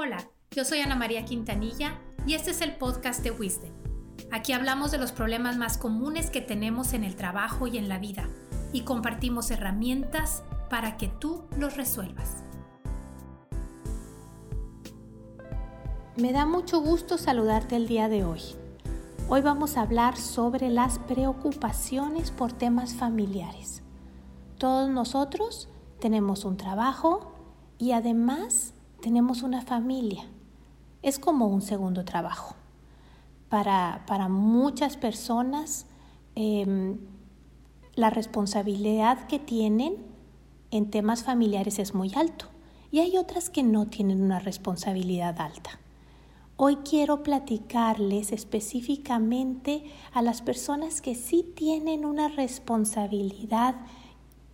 Hola, yo soy Ana María Quintanilla y este es el podcast de Wisdom. Aquí hablamos de los problemas más comunes que tenemos en el trabajo y en la vida y compartimos herramientas para que tú los resuelvas. Me da mucho gusto saludarte el día de hoy. Hoy vamos a hablar sobre las preocupaciones por temas familiares. Todos nosotros tenemos un trabajo y además tenemos una familia. Es como un segundo trabajo. Para, muchas personas, em, la responsabilidad que tienen en temas familiares es muy alto y hay otras que no tienen una responsabilidad alta. Hoy quiero platicarles específicamente a las personas que sí tienen una responsabilidad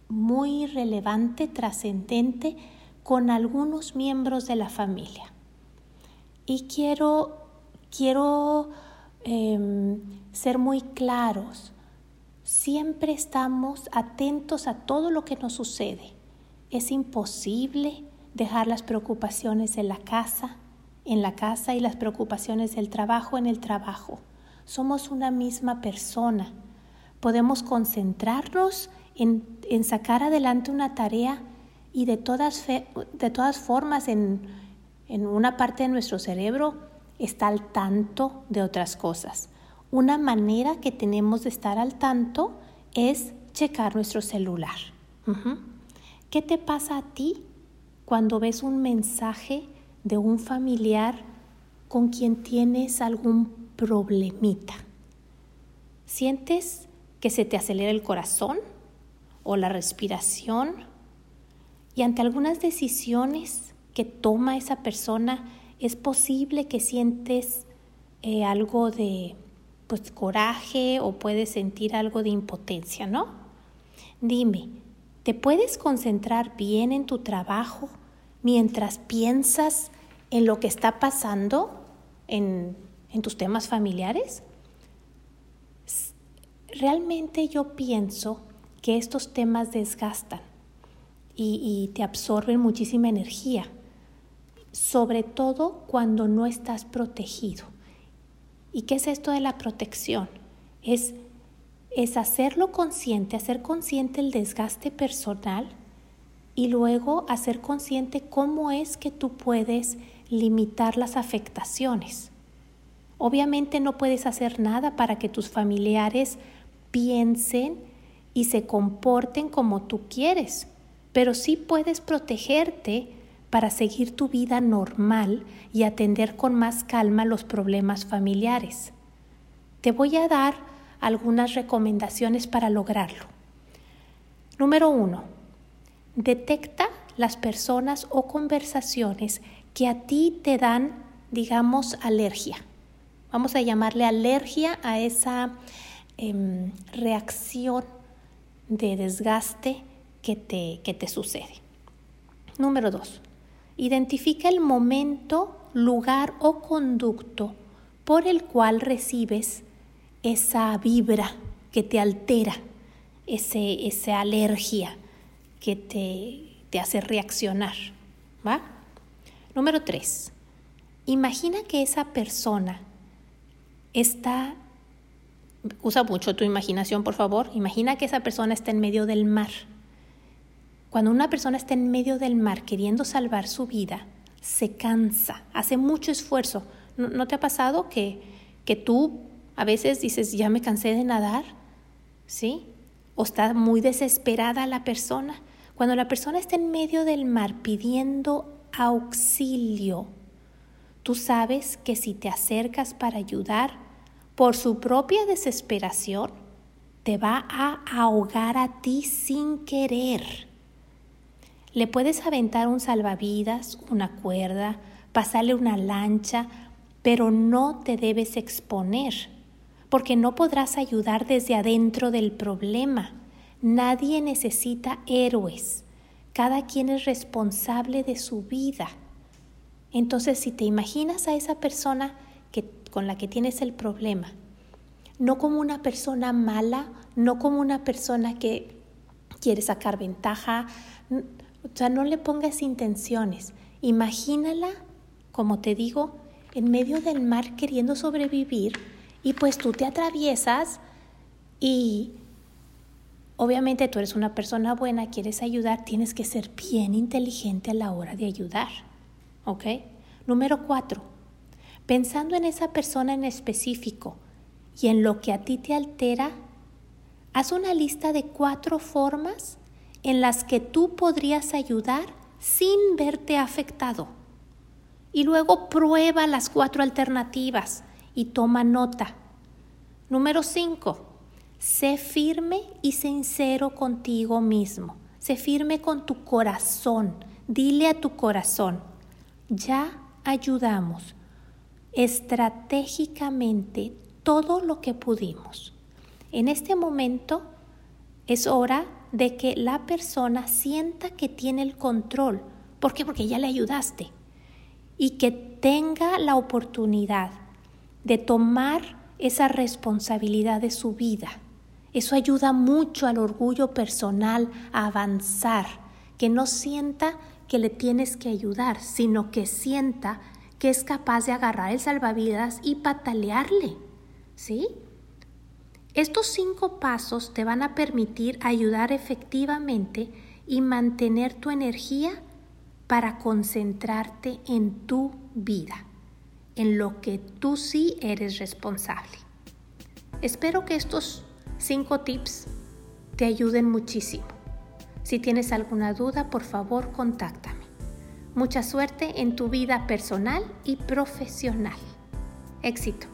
muy relevante, trascendente con algunos miembros de la familia. Y quiero, quiero em, ser muy claros. Siempre estamos atentos a todo lo que nos sucede. Es imposible dejar las preocupaciones de la casa en la casa y las preocupaciones del trabajo en el trabajo. Somos una misma persona. Podemos concentrarnos en, en sacar adelante una tarea y de todas, de todas formas en, en una parte de nuestro cerebro está al tanto de otras cosas. Una manera que tenemos de estar al tanto es checar nuestro celular. ¿Qué te pasa a ti cuando ves un mensaje de un familiar con quien tienes algún problemita? ¿Sientes que se te acelera el corazón o la respiración? Y ante algunas decisiones que toma esa persona, es posible que sientes eh, algo de pues, coraje o puedes sentir algo de impotencia, ¿no? Dime, ¿te puedes concentrar bien en tu trabajo mientras piensas en lo que está pasando en, en tus temas familiares? Realmente yo pienso que estos temas desgastan y, te absorben muchísima energía, sobre todo cuando no estás protegido. ¿Y qué es esto de la protección? Es, es hacerlo consciente, hacer consciente el desgaste personal y luego hacer consciente cómo es que tú puedes limitar las afectaciones. Obviamente no puedes hacer nada para que tus familiares piensen y se comporten como tú quieres, pero sí puedes protegerte para seguir tu vida normal y atender con más calma los problemas familiares. Te voy a dar algunas recomendaciones para lograrlo. Número uno, detecta las personas o conversaciones que a ti te dan, digamos, alergia. Vamos a llamarle alergia a esa em, reacción de desgaste que te, que te sucede. Número dos, identifica el momento, lugar o conducto por el cual recibes esa vibra que te altera, ese, esa alergia que te, te hace reaccionar. ¿va? Número tres, imagina que esa persona está, usa mucho tu imaginación por favor, imagina que esa persona está en medio del mar cuando una persona está en medio del mar queriendo salvar su vida, se cansa, hace mucho esfuerzo. ¿No, te ha pasado que, que tú a veces dices, ya me cansé de nadar? ¿Sí? O está muy desesperada la persona. Cuando la persona está en medio del mar pidiendo auxilio, tú sabes que si te acercas para ayudar, por su propia desesperación, te va a ahogar a ti sin querer. Le puedes aventar un salvavidas, una cuerda, pasarle una lancha, pero no te debes exponer, porque no podrás ayudar desde adentro del problema. Nadie necesita héroes. Cada quien es responsable de su vida. Entonces, si te imaginas a esa persona que, con la que tienes el problema, no como una persona mala, no como una persona que quiere sacar ventaja, o sea, no le pongas intenciones. Imagínala como te digo, en medio del mar queriendo sobrevivir y pues tú te atraviesas y obviamente tú eres una persona buena, quieres ayudar, tienes que ser bien inteligente a la hora de ayudar. ¿Ok? Número cuatro, pensando en esa persona en específico y en lo que a ti te altera, haz una lista de cuatro formas en las que tú podrías ayudar sin verte afectado. Y luego prueba las cuatro alternativas y toma nota. Número 5. Sé firme y sincero contigo mismo. Sé firme con tu corazón. Dile a tu corazón, ya ayudamos estratégicamente todo lo que pudimos. En este momento es hora de que la persona sienta que tiene el control. ¿Por qué? Porque ya le ayudaste. Y que tenga la oportunidad de tomar esa responsabilidad de su vida. Eso ayuda mucho al orgullo personal a avanzar, que no sienta que le tienes que ayudar, sino que sienta que es capaz de agarrar el salvavidas y patalearle. ¿Sí? Estos cinco pasos te van a permitir ayudar efectivamente y mantener tu energía para concentrarte en tu vida en lo que tú sí eres responsable. Espero que estos cinco tips te ayuden muchísimo. Si tienes alguna duda, por favor, contáctame. Mucha suerte en tu vida personal y profesional. Éxito.